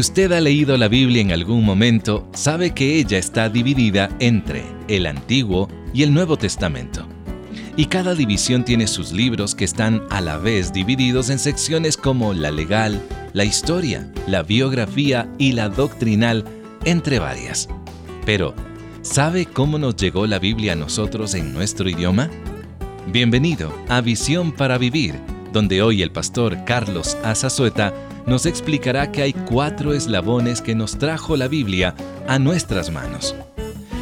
usted ha leído la Biblia en algún momento, sabe que ella está dividida entre el Antiguo y el Nuevo Testamento. Y cada división tiene sus libros que están a la vez divididos en secciones como la legal, la historia, la biografía y la doctrinal, entre varias. Pero, ¿sabe cómo nos llegó la Biblia a nosotros en nuestro idioma? Bienvenido a Visión para Vivir, donde hoy el pastor Carlos Azazueta nos explicará que hay cuatro eslabones que nos trajo la Biblia a nuestras manos.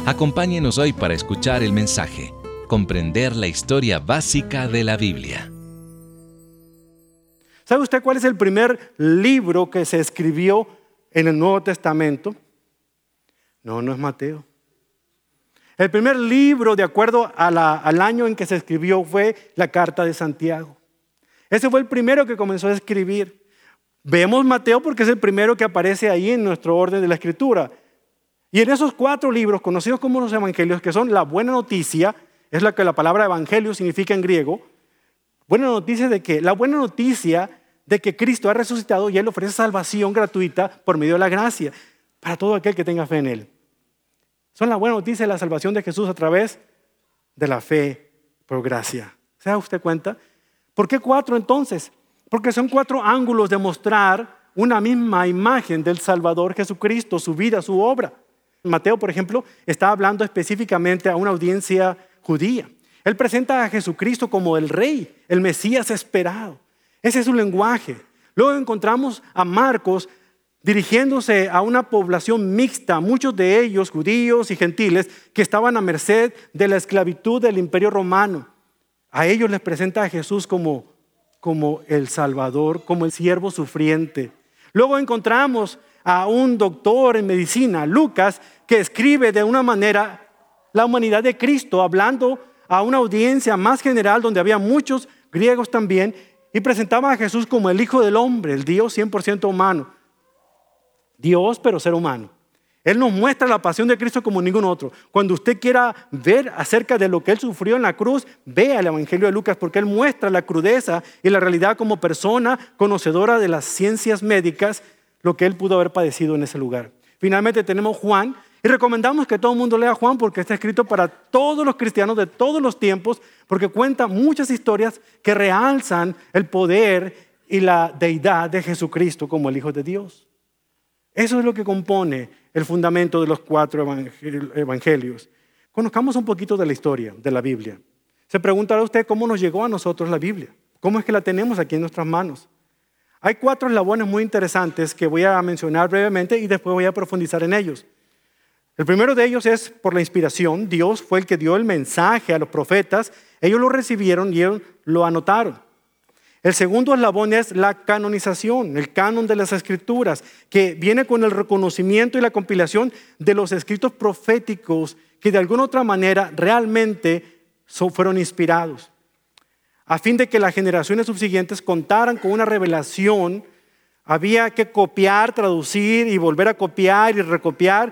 Acompáñenos hoy para escuchar el mensaje, comprender la historia básica de la Biblia. ¿Sabe usted cuál es el primer libro que se escribió en el Nuevo Testamento? No, no es Mateo. El primer libro, de acuerdo al año en que se escribió, fue la Carta de Santiago. Ese fue el primero que comenzó a escribir. Vemos Mateo porque es el primero que aparece ahí en nuestro orden de la escritura. Y en esos cuatro libros, conocidos como los evangelios, que son la buena noticia, es lo que la palabra evangelio significa en griego, buena noticia de que, la buena noticia de que Cristo ha resucitado y Él ofrece salvación gratuita por medio de la gracia para todo aquel que tenga fe en Él. Son la buena noticia de la salvación de Jesús a través de la fe por gracia. ¿Se da usted cuenta? ¿Por qué cuatro entonces? Porque son cuatro ángulos de mostrar una misma imagen del Salvador Jesucristo, su vida, su obra. Mateo, por ejemplo, está hablando específicamente a una audiencia judía. Él presenta a Jesucristo como el rey, el Mesías esperado. Ese es su lenguaje. Luego encontramos a Marcos dirigiéndose a una población mixta, muchos de ellos judíos y gentiles, que estaban a merced de la esclavitud del imperio romano. A ellos les presenta a Jesús como como el Salvador, como el siervo sufriente. Luego encontramos a un doctor en medicina, Lucas, que escribe de una manera la humanidad de Cristo, hablando a una audiencia más general donde había muchos griegos también, y presentaba a Jesús como el Hijo del Hombre, el Dios 100% humano. Dios, pero ser humano. Él nos muestra la pasión de Cristo como ningún otro. Cuando usted quiera ver acerca de lo que Él sufrió en la cruz, vea el Evangelio de Lucas porque Él muestra la crudeza y la realidad como persona conocedora de las ciencias médicas, lo que Él pudo haber padecido en ese lugar. Finalmente tenemos Juan y recomendamos que todo el mundo lea Juan porque está escrito para todos los cristianos de todos los tiempos porque cuenta muchas historias que realzan el poder y la deidad de Jesucristo como el Hijo de Dios. Eso es lo que compone el fundamento de los cuatro evangelios. Conozcamos un poquito de la historia de la Biblia. Se preguntará usted cómo nos llegó a nosotros la Biblia. ¿Cómo es que la tenemos aquí en nuestras manos? Hay cuatro eslabones muy interesantes que voy a mencionar brevemente y después voy a profundizar en ellos. El primero de ellos es por la inspiración. Dios fue el que dio el mensaje a los profetas. Ellos lo recibieron y ellos lo anotaron. El segundo eslabón es la canonización, el canon de las escrituras, que viene con el reconocimiento y la compilación de los escritos proféticos que de alguna otra manera realmente fueron inspirados, a fin de que las generaciones subsiguientes contaran con una revelación. Había que copiar, traducir y volver a copiar y recopiar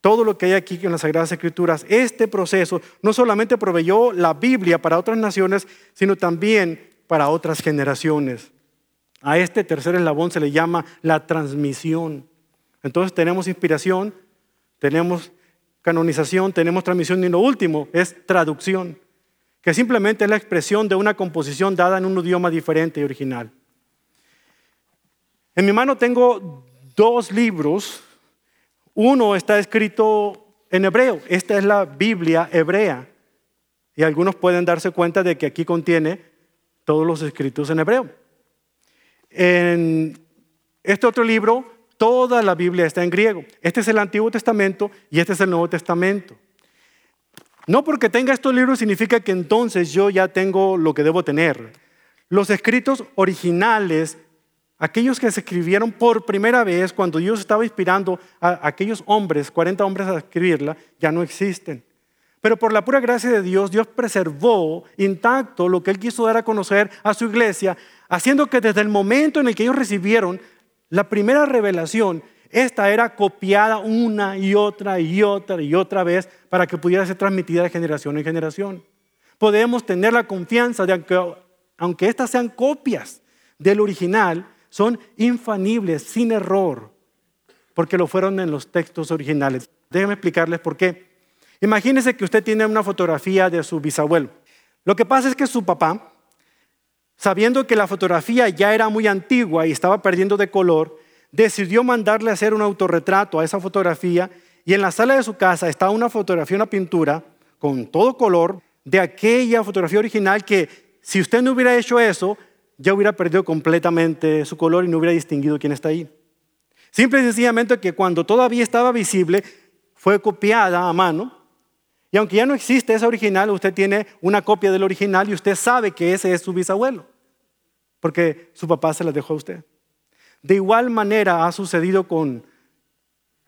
todo lo que hay aquí en las Sagradas Escrituras. Este proceso no solamente proveyó la Biblia para otras naciones, sino también para otras generaciones. A este tercer eslabón se le llama la transmisión. Entonces tenemos inspiración, tenemos canonización, tenemos transmisión y lo último es traducción, que simplemente es la expresión de una composición dada en un idioma diferente y original. En mi mano tengo dos libros. Uno está escrito en hebreo. Esta es la Biblia hebrea. Y algunos pueden darse cuenta de que aquí contiene todos los escritos en hebreo. En este otro libro, toda la Biblia está en griego. Este es el Antiguo Testamento y este es el Nuevo Testamento. No porque tenga estos libros significa que entonces yo ya tengo lo que debo tener. Los escritos originales, aquellos que se escribieron por primera vez cuando Dios estaba inspirando a aquellos hombres, 40 hombres a escribirla, ya no existen. Pero por la pura gracia de Dios, Dios preservó intacto lo que Él quiso dar a conocer a su iglesia, haciendo que desde el momento en el que ellos recibieron la primera revelación, esta era copiada una y otra y otra y otra vez para que pudiera ser transmitida de generación en generación. Podemos tener la confianza de que aunque estas sean copias del original, son infanibles, sin error, porque lo fueron en los textos originales. Déjenme explicarles por qué. Imagínense que usted tiene una fotografía de su bisabuelo. Lo que pasa es que su papá, sabiendo que la fotografía ya era muy antigua y estaba perdiendo de color, decidió mandarle a hacer un autorretrato a esa fotografía y en la sala de su casa está una fotografía, una pintura con todo color de aquella fotografía original que si usted no hubiera hecho eso, ya hubiera perdido completamente su color y no hubiera distinguido quién está ahí. Simple y sencillamente que cuando todavía estaba visible, fue copiada a mano. Y aunque ya no existe esa original, usted tiene una copia del original y usted sabe que ese es su bisabuelo, porque su papá se la dejó a usted. De igual manera ha sucedido con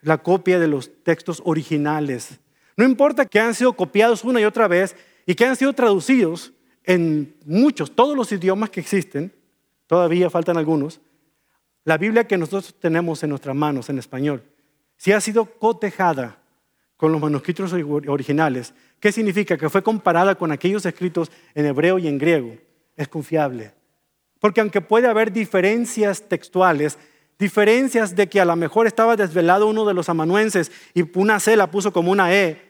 la copia de los textos originales. No importa que han sido copiados una y otra vez y que han sido traducidos en muchos, todos los idiomas que existen, todavía faltan algunos, la Biblia que nosotros tenemos en nuestras manos en español, si ha sido cotejada con los manuscritos originales, ¿qué significa? Que fue comparada con aquellos escritos en hebreo y en griego. Es confiable. Porque aunque puede haber diferencias textuales, diferencias de que a lo mejor estaba desvelado uno de los amanuenses y una C la puso como una E,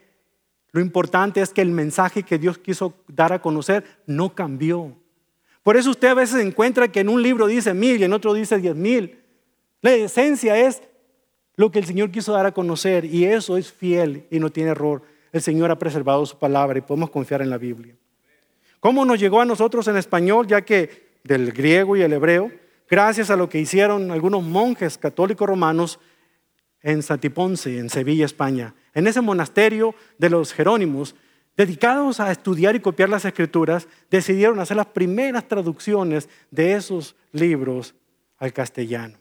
lo importante es que el mensaje que Dios quiso dar a conocer no cambió. Por eso usted a veces encuentra que en un libro dice mil y en otro dice diez mil. La esencia es lo que el Señor quiso dar a conocer y eso es fiel y no tiene error. El Señor ha preservado su palabra y podemos confiar en la Biblia. ¿Cómo nos llegó a nosotros en español? Ya que del griego y el hebreo, gracias a lo que hicieron algunos monjes católicos romanos en Santiponce, en Sevilla, España. En ese monasterio de los Jerónimos, dedicados a estudiar y copiar las escrituras, decidieron hacer las primeras traducciones de esos libros al castellano.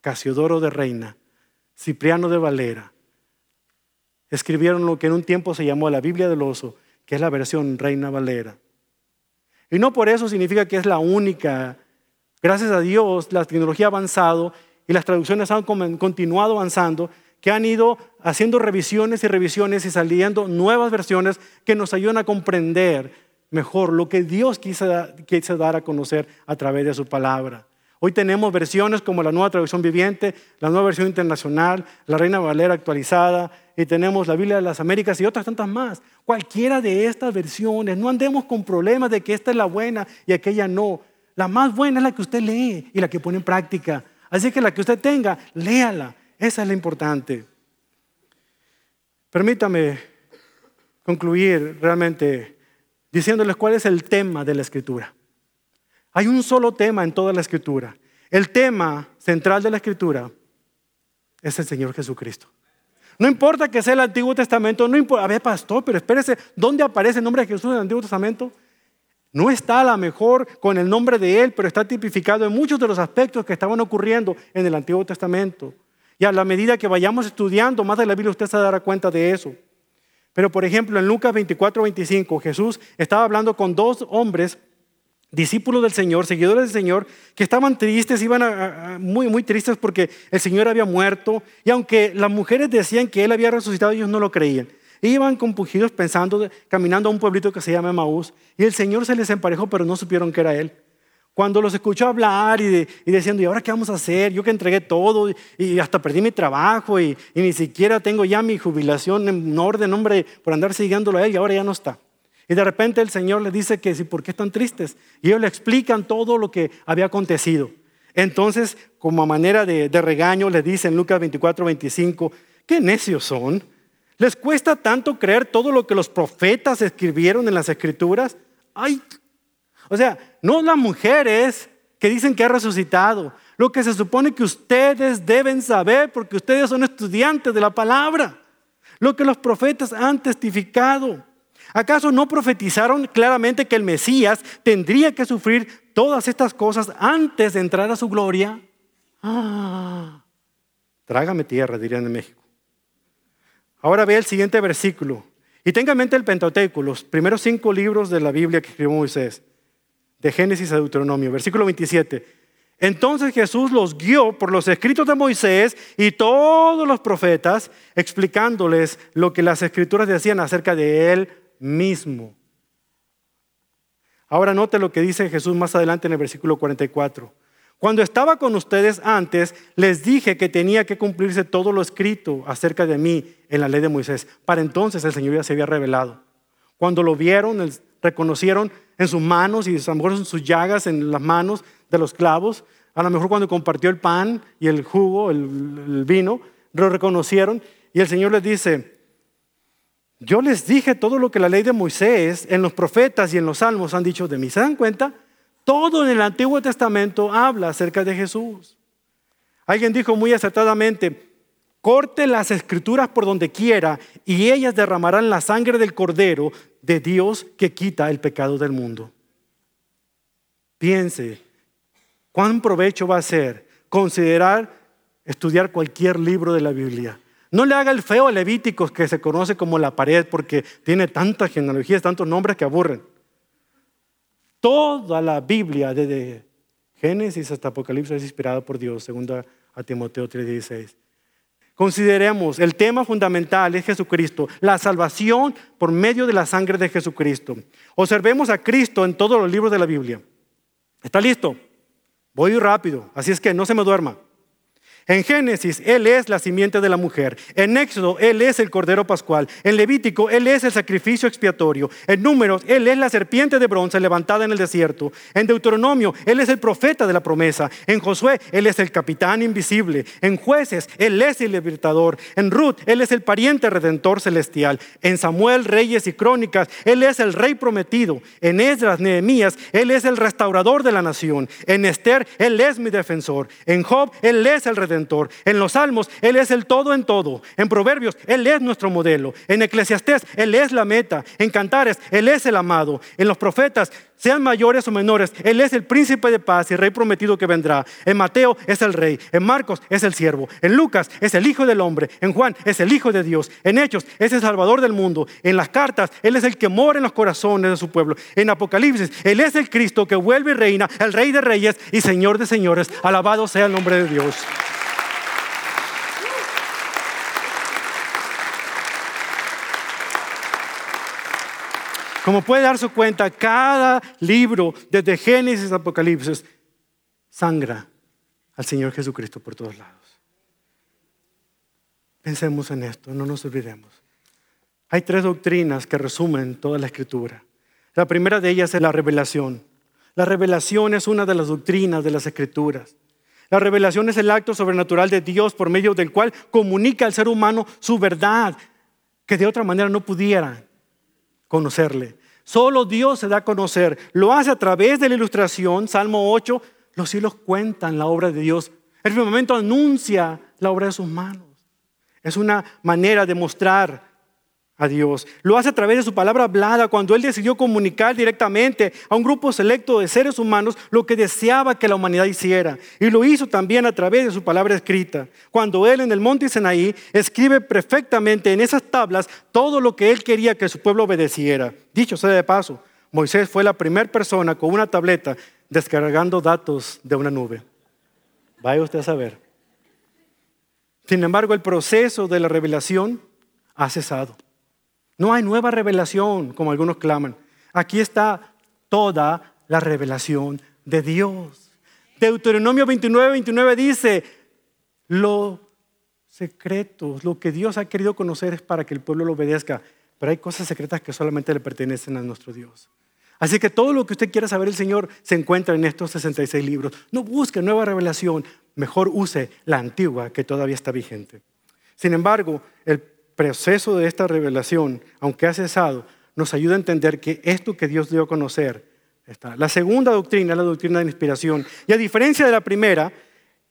Casiodoro de Reina, Cipriano de Valera, escribieron lo que en un tiempo se llamó la Biblia del Oso, que es la versión Reina Valera. Y no por eso significa que es la única. Gracias a Dios, la tecnología ha avanzado y las traducciones han continuado avanzando, que han ido haciendo revisiones y revisiones y saliendo nuevas versiones que nos ayudan a comprender mejor lo que Dios quiso, dar a conocer a través de su palabra. Hoy tenemos versiones como la nueva traducción viviente, la nueva versión internacional, la Reina Valera actualizada, y tenemos la Biblia de las Américas y otras tantas más. Cualquiera de estas versiones, no andemos con problemas de que esta es la buena y aquella no. La más buena es la que usted lee y la que pone en práctica. Así que la que usted tenga, léala. Esa es la importante. Permítame concluir realmente diciéndoles cuál es el tema de la escritura. Hay un solo tema en toda la escritura. El tema central de la escritura es el Señor Jesucristo. No importa que sea el Antiguo Testamento, no importa, a ver, pastor, pero espérese, ¿dónde aparece el nombre de Jesús en el Antiguo Testamento? No está a lo mejor con el nombre de Él, pero está tipificado en muchos de los aspectos que estaban ocurriendo en el Antiguo Testamento. Y a la medida que vayamos estudiando más de la Biblia, usted se dará cuenta de eso. Pero por ejemplo, en Lucas 24, 25, Jesús estaba hablando con dos hombres, discípulos del Señor, seguidores del Señor, que estaban tristes, iban muy, muy tristes porque el Señor había muerto. Y aunque las mujeres decían que Él había resucitado, ellos no lo creían. Iban compungidos pensando, caminando a un pueblito que se llama Maús, y el Señor se les emparejó, pero no supieron que era Él. Cuando los escuchó hablar y, diciendo, ¿y ahora qué vamos a hacer? Yo que entregué todo y, hasta perdí mi trabajo y, ni siquiera tengo ya mi jubilación en orden, hombre, por andar siguiéndolo a Él y ahora ya no está. Y de repente el Señor les dice que sí, ¿por qué están tristes? Y ellos le explican todo lo que había acontecido. Entonces, como a manera de, de regaño, le dice en Lucas 24, 25, qué necios son. ¿Les cuesta tanto creer todo lo que los profetas escribieron en las escrituras? Ay, o sea, no las mujeres que dicen que ha resucitado, lo que se supone que ustedes deben saber porque ustedes son estudiantes de la palabra, lo que los profetas han testificado. ¿Acaso no profetizaron claramente que el Mesías tendría que sufrir todas estas cosas antes de entrar a su gloria? Ah, trágame tierra, dirían en México. Ahora ve el siguiente versículo. Y tenga en mente el Pentateuco, los primeros cinco libros de la Biblia que escribió Moisés, de Génesis a Deuteronomio. Versículo 27. Entonces Jesús los guió por los escritos de Moisés y todos los profetas, explicándoles lo que las escrituras decían acerca de él mismo. Ahora note lo que dice Jesús más adelante en el versículo 44. Cuando estaba con ustedes antes, les dije que tenía que cumplirse todo lo escrito acerca de mí en la ley de Moisés. Para entonces el Señor ya se había revelado. Cuando lo vieron, reconocieron en sus manos y a lo mejor en sus llagas en las manos de los clavos, a lo mejor cuando compartió el pan y el jugo, el, el vino, lo reconocieron y el Señor les dice, yo les dije todo lo que la ley de Moisés, en los profetas y en los salmos han dicho de mí. ¿Se dan cuenta? Todo en el Antiguo Testamento habla acerca de Jesús. Alguien dijo muy acertadamente, corte las escrituras por donde quiera y ellas derramarán la sangre del cordero de Dios que quita el pecado del mundo. Piense, ¿cuán provecho va a ser considerar estudiar cualquier libro de la Biblia? No le haga el feo a Levíticos que se conoce como la pared porque tiene tantas genealogías, tantos nombres que aburren. Toda la Biblia, desde Génesis hasta Apocalipsis, es inspirada por Dios, según a Timoteo 3:16. Consideremos, el tema fundamental es Jesucristo, la salvación por medio de la sangre de Jesucristo. Observemos a Cristo en todos los libros de la Biblia. ¿Está listo? Voy rápido, así es que no se me duerma. En Génesis, Él es la simiente de la mujer. En Éxodo, Él es el Cordero Pascual. En Levítico, Él es el sacrificio expiatorio. En Números, Él es la serpiente de bronce levantada en el desierto. En Deuteronomio, Él es el profeta de la promesa. En Josué, Él es el capitán invisible. En Jueces, Él es el libertador. En Ruth, Él es el pariente redentor celestial. En Samuel, Reyes y Crónicas, Él es el rey prometido. En Esdras, Nehemías, Él es el restaurador de la nación. En Esther, Él es mi defensor. En Job, Él es el en los Salmos, Él es el todo en todo. En Proverbios, Él es nuestro modelo. En Eclesiastés, Él es la meta. En Cantares, Él es el amado. En los profetas, sean mayores o menores, Él es el príncipe de paz y rey prometido que vendrá. En Mateo es el rey. En Marcos es el siervo. En Lucas es el Hijo del Hombre. En Juan es el Hijo de Dios. En Hechos es el Salvador del mundo. En las cartas Él es el que mora en los corazones de su pueblo. En Apocalipsis Él es el Cristo que vuelve y reina, el Rey de Reyes y Señor de Señores. Alabado sea el nombre de Dios. Como puede darse cuenta, cada libro, desde Génesis a Apocalipsis, sangra al Señor Jesucristo por todos lados. Pensemos en esto, no nos olvidemos. Hay tres doctrinas que resumen toda la escritura. La primera de ellas es la revelación. La revelación es una de las doctrinas de las escrituras. La revelación es el acto sobrenatural de Dios por medio del cual comunica al ser humano su verdad, que de otra manera no pudiera conocerle. Solo Dios se da a conocer. Lo hace a través de la ilustración. Salmo 8, los cielos cuentan la obra de Dios. El firmamento anuncia la obra de sus manos. Es una manera de mostrar a Dios. Lo hace a través de su palabra hablada cuando Él decidió comunicar directamente a un grupo selecto de seres humanos lo que deseaba que la humanidad hiciera. Y lo hizo también a través de su palabra escrita. Cuando Él en el monte Sinaí escribe perfectamente en esas tablas todo lo que Él quería que su pueblo obedeciera. Dicho sea de paso, Moisés fue la primera persona con una tableta descargando datos de una nube. Vaya usted a saber. Sin embargo, el proceso de la revelación ha cesado. No hay nueva revelación, como algunos claman. Aquí está toda la revelación de Dios. Deuteronomio 29, 29 dice, lo secretos, lo que Dios ha querido conocer es para que el pueblo lo obedezca, pero hay cosas secretas que solamente le pertenecen a nuestro Dios. Así que todo lo que usted quiera saber el Señor se encuentra en estos 66 libros. No busque nueva revelación, mejor use la antigua que todavía está vigente. Sin embargo, el proceso de esta revelación, aunque ha cesado, nos ayuda a entender que esto que Dios dio a conocer está. La segunda doctrina es la doctrina de inspiración. Y a diferencia de la primera,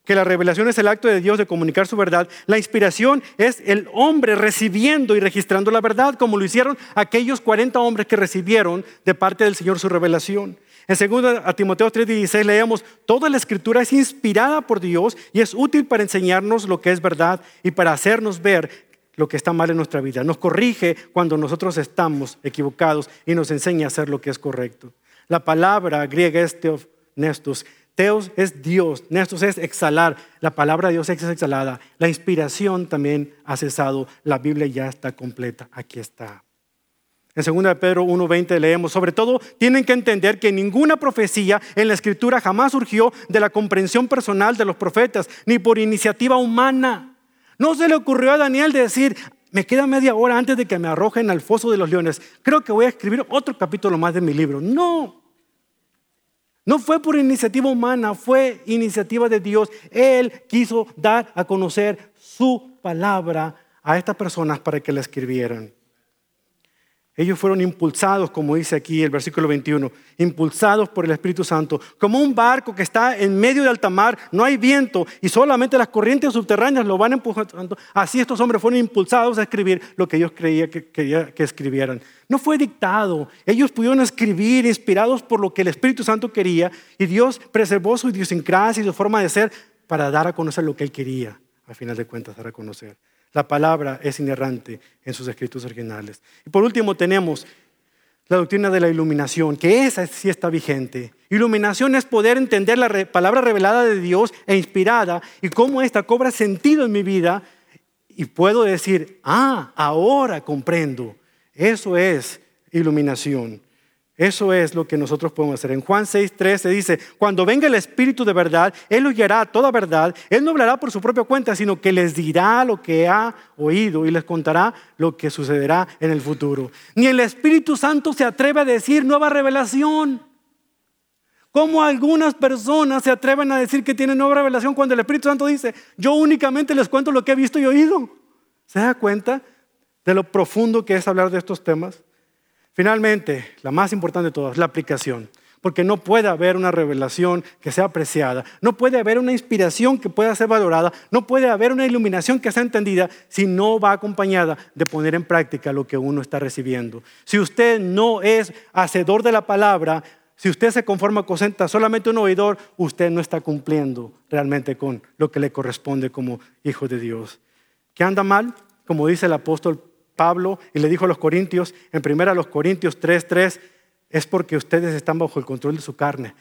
que la revelación es el acto de Dios de comunicar su verdad, la inspiración es el hombre recibiendo y registrando la verdad, como lo hicieron aquellos 40 hombres que recibieron de parte del Señor su revelación. En 2 a Timoteo 3:16 leemos, toda la escritura es inspirada por Dios y es útil para enseñarnos lo que es verdad y para hacernos ver lo que está mal en nuestra vida, nos corrige cuando nosotros estamos equivocados y nos enseña a hacer lo que es correcto. La palabra griega es teos, nestos. Teos es Dios, nestos es exhalar. La palabra de Dios es exhalada. La inspiración también ha cesado. La Biblia ya está completa. Aquí está. En 2 Pedro 1.20 leemos, sobre todo tienen que entender que ninguna profecía en la escritura jamás surgió de la comprensión personal de los profetas, ni por iniciativa humana. No se le ocurrió a Daniel decir, me queda media hora antes de que me arrojen al foso de los leones, creo que voy a escribir otro capítulo más de mi libro. No, no fue por iniciativa humana, fue iniciativa de Dios. Él quiso dar a conocer su palabra a estas personas para que la escribieran. Ellos fueron impulsados, como dice aquí el versículo 21, impulsados por el Espíritu Santo, como un barco que está en medio de alta mar, no hay viento y solamente las corrientes subterráneas lo van empujando. Así estos hombres fueron impulsados a escribir lo que Dios creía que quería que escribieran. No fue dictado, ellos pudieron escribir inspirados por lo que el Espíritu Santo quería y Dios preservó su idiosincrasia y su forma de ser para dar a conocer lo que Él quería, al final de cuentas, dar a conocer. La palabra es inerrante en sus escritos originales. Y por último tenemos la doctrina de la iluminación, que esa sí está vigente. Iluminación es poder entender la palabra revelada de Dios e inspirada y cómo esta cobra sentido en mi vida y puedo decir, ah, ahora comprendo. Eso es iluminación. Eso es lo que nosotros podemos hacer. En Juan 6.3 se dice, cuando venga el Espíritu de verdad, Él los guiará a toda verdad. Él no hablará por su propia cuenta, sino que les dirá lo que ha oído y les contará lo que sucederá en el futuro. Ni el Espíritu Santo se atreve a decir nueva revelación. ¿Cómo algunas personas se atreven a decir que tienen nueva revelación cuando el Espíritu Santo dice, yo únicamente les cuento lo que he visto y oído? ¿Se da cuenta de lo profundo que es hablar de estos temas? Finalmente, la más importante de todas, la aplicación. Porque no puede haber una revelación que sea apreciada, no puede haber una inspiración que pueda ser valorada, no puede haber una iluminación que sea entendida si no va acompañada de poner en práctica lo que uno está recibiendo. Si usted no es hacedor de la palabra, si usted se conforma con solamente un oidor, usted no está cumpliendo realmente con lo que le corresponde como hijo de Dios. ¿Qué anda mal? Como dice el apóstol Pablo y le dijo a los Corintios, en primera a los Corintios 3:3, es porque ustedes están bajo el control de su carne.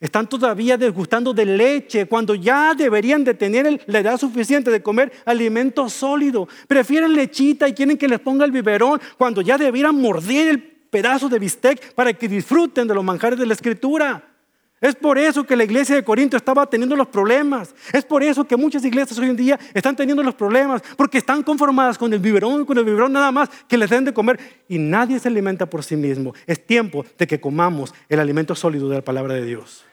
Están todavía desgustando de leche cuando ya deberían de tener la edad suficiente de comer alimento sólido. Prefieren lechita y quieren que les ponga el biberón cuando ya debieran morder el pedazo de bistec para que disfruten de los manjares de la escritura. Es por eso que la iglesia de Corinto estaba teniendo los problemas. Es por eso que muchas iglesias hoy en día están teniendo los problemas, porque están conformadas con el biberón, con el biberón nada más, que les den de comer y nadie se alimenta por sí mismo. Es tiempo de que comamos el alimento sólido de la palabra de Dios.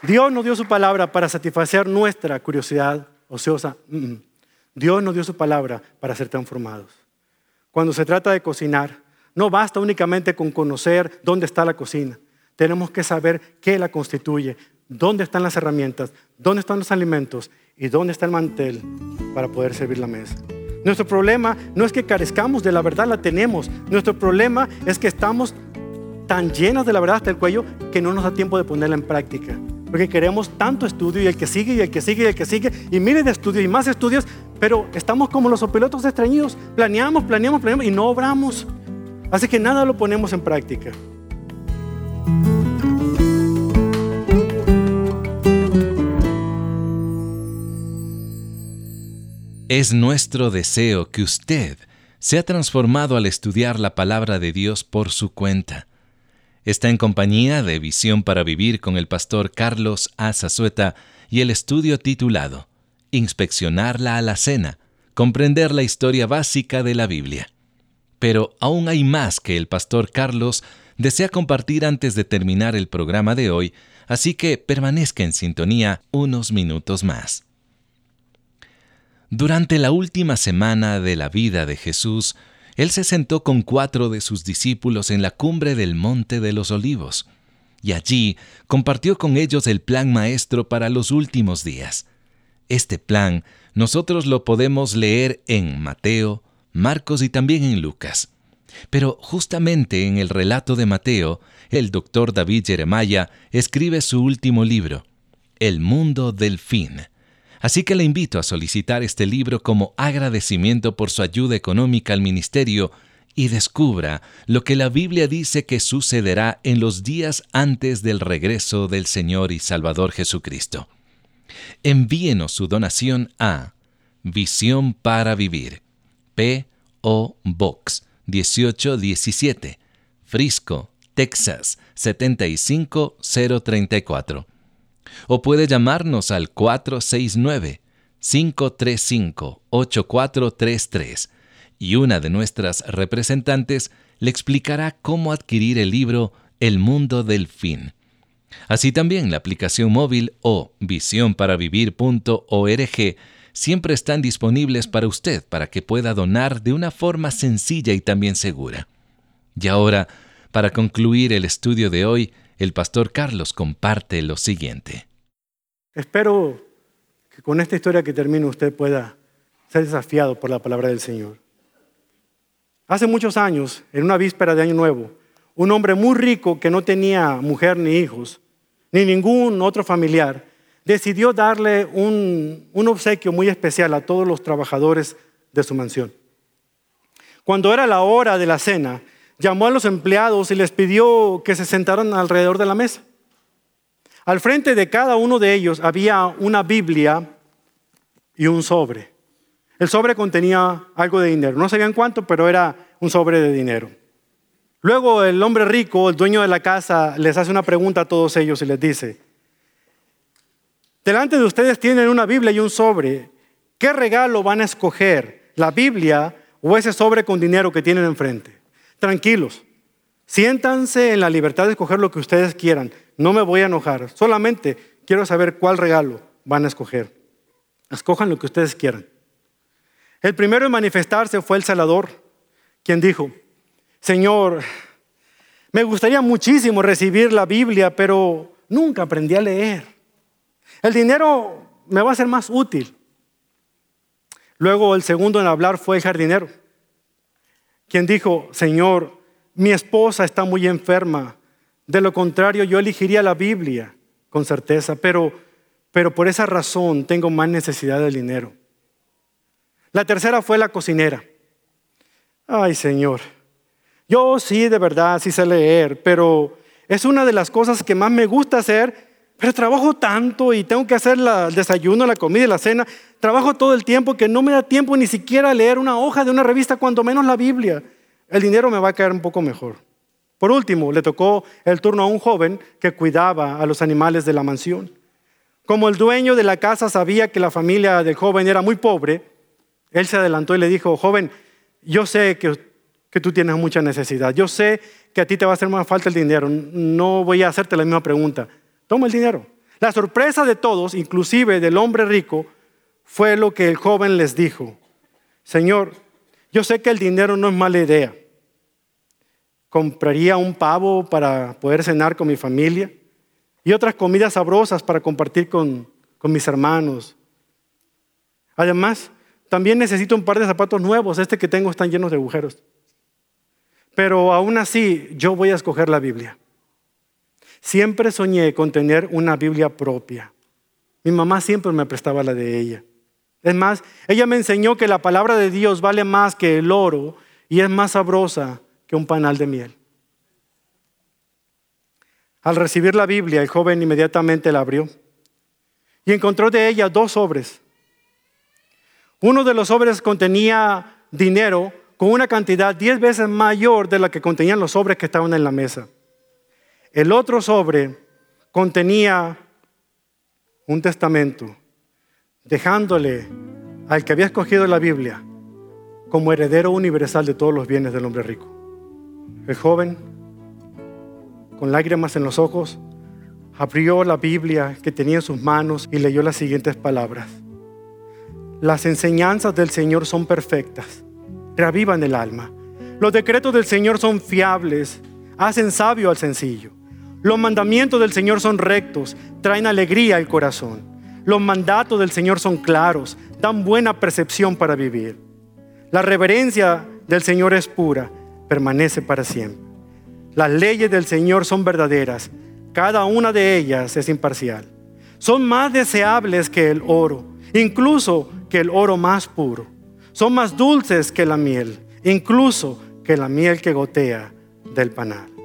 Dios nos dio su palabra para satisfacer nuestra curiosidad ociosa. Dios nos dio su palabra para ser transformados. Cuando se trata de cocinar, no basta únicamente con conocer dónde está la cocina. Tenemos que saber qué la constituye, dónde están las herramientas, dónde están los alimentos y dónde está el mantel para poder servir la mesa. Nuestro problema no es que carezcamos de la verdad, la tenemos. Nuestro problema es que estamos tan llenos de la verdad hasta el cuello que no nos da tiempo de ponerla en práctica. Porque queremos tanto estudio y el que sigue y el que sigue y el que sigue y miles de estudios y más estudios, pero estamos como los pilotos extrañidos. Planeamos, planeamos, planeamos y no obramos. Así que nada lo ponemos en práctica. Es nuestro deseo que usted sea transformado al estudiar la palabra de Dios por su cuenta Está en compañía de Visión para Vivir con el pastor Carlos Azazueta y el estudio titulado Inspeccionar la alacena, comprender la historia básica de la Biblia. Pero aún hay más que el pastor Carlos desea compartir antes de terminar el programa de hoy, así que permanezca en sintonía unos minutos más. Durante la última semana de la vida de Jesús, él se sentó con cuatro de sus discípulos en la cumbre del Monte de los Olivos, y allí compartió con ellos el plan maestro para los últimos días. Este plan nosotros lo podemos leer en Mateo, Marcos y también en Lucas. Pero justamente en el relato de Mateo, el doctor David Jeremiah escribe su último libro, El mundo del fin Así que le invito a solicitar este libro como agradecimiento por su ayuda económica al ministerio y descubra lo que la Biblia dice que sucederá en los días antes del regreso del Señor y Salvador Jesucristo. Envíenos su donación a Visión para Vivir, P.O. Box 1817, Frisco, Texas 75034. O puede llamarnos al 469-535-8433 y una de nuestras representantes le explicará cómo adquirir el libro El mundo del fin. Así también la aplicación móvil o visiónparavivir.org siempre están disponibles para usted para que pueda donar de una forma sencilla y también segura. Y ahora, para concluir el estudio de hoy, el pastor Carlos comparte lo siguiente. Espero que con esta historia que termino usted pueda ser desafiado por la palabra del Señor. Hace muchos años, en una víspera de Año Nuevo, un hombre muy rico que no tenía mujer ni hijos, ni ningún otro familiar, decidió darle un, obsequio muy especial a todos los trabajadores de su mansión. Cuando era la hora de la cena, llamó a los empleados y les pidió que se sentaran alrededor de la mesa. Al frente de cada uno de ellos había una Biblia y un sobre. El sobre contenía algo de dinero. No sabían cuánto, pero era un sobre de dinero. Luego el hombre rico, el dueño de la casa, les hace una pregunta a todos ellos y les dice, delante de ustedes tienen una Biblia y un sobre. ¿Qué regalo van a escoger? ¿La Biblia o ese sobre con dinero que tienen enfrente? Tranquilos, siéntanse en la libertad de escoger lo que ustedes quieran. No me voy a enojar, solamente quiero saber cuál regalo van a escoger. Escojan lo que ustedes quieran. El primero en manifestarse fue el salador, quien dijo, Señor, me gustaría muchísimo recibir la Biblia, pero nunca aprendí a leer. El dinero me va a ser más útil. Luego el segundo en hablar fue el jardinero, quien dijo, Señor, mi esposa está muy enferma. De lo contrario, yo elegiría la Biblia con certeza, pero, pero por esa razón tengo más necesidad del dinero. La tercera fue la cocinera. Ay, Señor, yo sí, de verdad, sí sé leer, pero es una de las cosas que más me gusta hacer, pero trabajo tanto y tengo que hacer el desayuno, la comida y la cena. Trabajo todo el tiempo que no me da tiempo ni siquiera leer una hoja de una revista, cuando menos la Biblia. El dinero me va a caer un poco mejor. Por último, le tocó el turno a un joven que cuidaba a los animales de la mansión. Como el dueño de la casa sabía que la familia del joven era muy pobre, él se adelantó y le dijo, joven, yo sé que que tú tienes mucha necesidad. Yo sé que a ti te va a hacer más falta el dinero. No voy a hacerte la misma pregunta. Toma el dinero. La sorpresa de todos, inclusive del hombre rico, fue lo que el joven les dijo. Señor, yo sé que el dinero no es mala idea. Compraría un pavo para poder cenar con mi familia y otras comidas sabrosas para compartir con, con mis hermanos. Además, también necesito un par de zapatos nuevos. Este que tengo están llenos de agujeros. Pero aún así, yo voy a escoger la Biblia. Siempre soñé con tener una Biblia propia. Mi mamá siempre me prestaba la de ella. Es más, ella me enseñó que la palabra de Dios vale más que el oro y es más sabrosa que un panal de miel. Al recibir la Biblia, el joven inmediatamente la abrió y encontró de ella dos sobres. Uno de los sobres contenía dinero con una cantidad diez veces mayor de la que contenían los sobres que estaban en la mesa. El otro sobre contenía un testamento, dejándole al que había escogido la Biblia como heredero universal de todos los bienes del hombre rico. El joven, con lágrimas en los ojos, abrió la Biblia que tenía en sus manos y leyó las siguientes palabras. Las enseñanzas del Señor son perfectas reavivan el alma. Los decretos del Señor son fiables, hacen sabio al sencillo. Los mandamientos del Señor son rectos, traen alegría al corazón. Los mandatos del Señor son claros, dan buena percepción para vivir. La reverencia del Señor es pura, permanece para siempre. Las leyes del Señor son verdaderas, cada una de ellas es imparcial. Son más deseables que el oro, incluso que el oro más puro son más dulces que la miel, incluso que la miel que gotea del panal.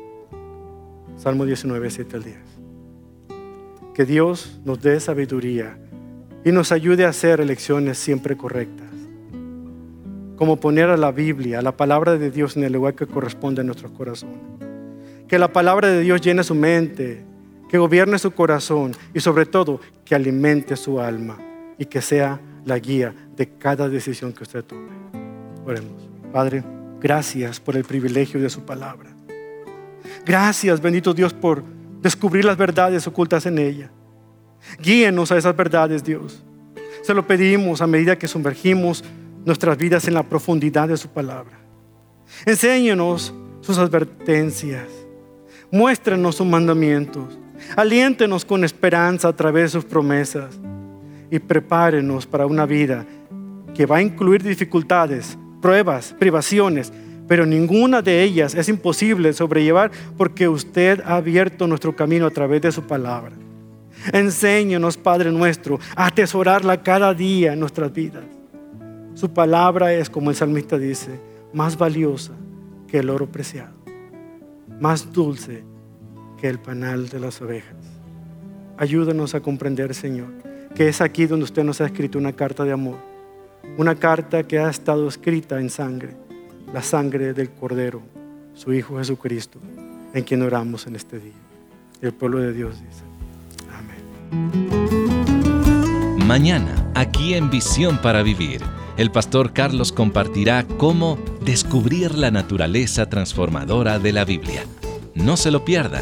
Salmo 19, 7 al 10. Que Dios nos dé sabiduría y nos ayude a hacer elecciones siempre correctas. Como poner a la Biblia, a la palabra de Dios en el lugar que corresponde a nuestros corazones. Que la palabra de Dios llene su mente, que gobierne su corazón y sobre todo que alimente su alma y que sea la guía de cada decisión que usted tome. Oremos. Padre, gracias por el privilegio de su palabra. Gracias, bendito Dios, por descubrir las verdades ocultas en ella. Guíenos a esas verdades, Dios. Se lo pedimos a medida que sumergimos nuestras vidas en la profundidad de su palabra. Enséñenos sus advertencias. Muéstrenos sus mandamientos. Aliéntenos con esperanza a través de sus promesas. Y prepárenos para una vida que va a incluir dificultades, pruebas, privaciones, pero ninguna de ellas es imposible sobrellevar porque usted ha abierto nuestro camino a través de su palabra. Enséñanos, Padre nuestro, a atesorarla cada día en nuestras vidas. Su palabra es, como el salmista dice, más valiosa que el oro preciado, más dulce que el panal de las ovejas. Ayúdanos a comprender, Señor, que es aquí donde usted nos ha escrito una carta de amor, una carta que ha estado escrita en sangre, la sangre del Cordero, su Hijo Jesucristo, en quien oramos en este día. El pueblo de Dios dice. Mañana, aquí en Visión para Vivir, el pastor Carlos compartirá cómo descubrir la naturaleza transformadora de la Biblia. No se lo pierda.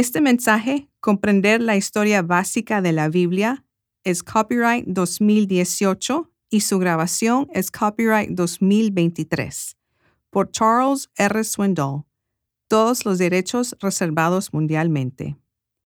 Este mensaje, Comprender la historia básica de la Biblia, es copyright 2018 y su grabación es copyright 2023 por Charles R. Swindoll. Todos los derechos reservados mundialmente.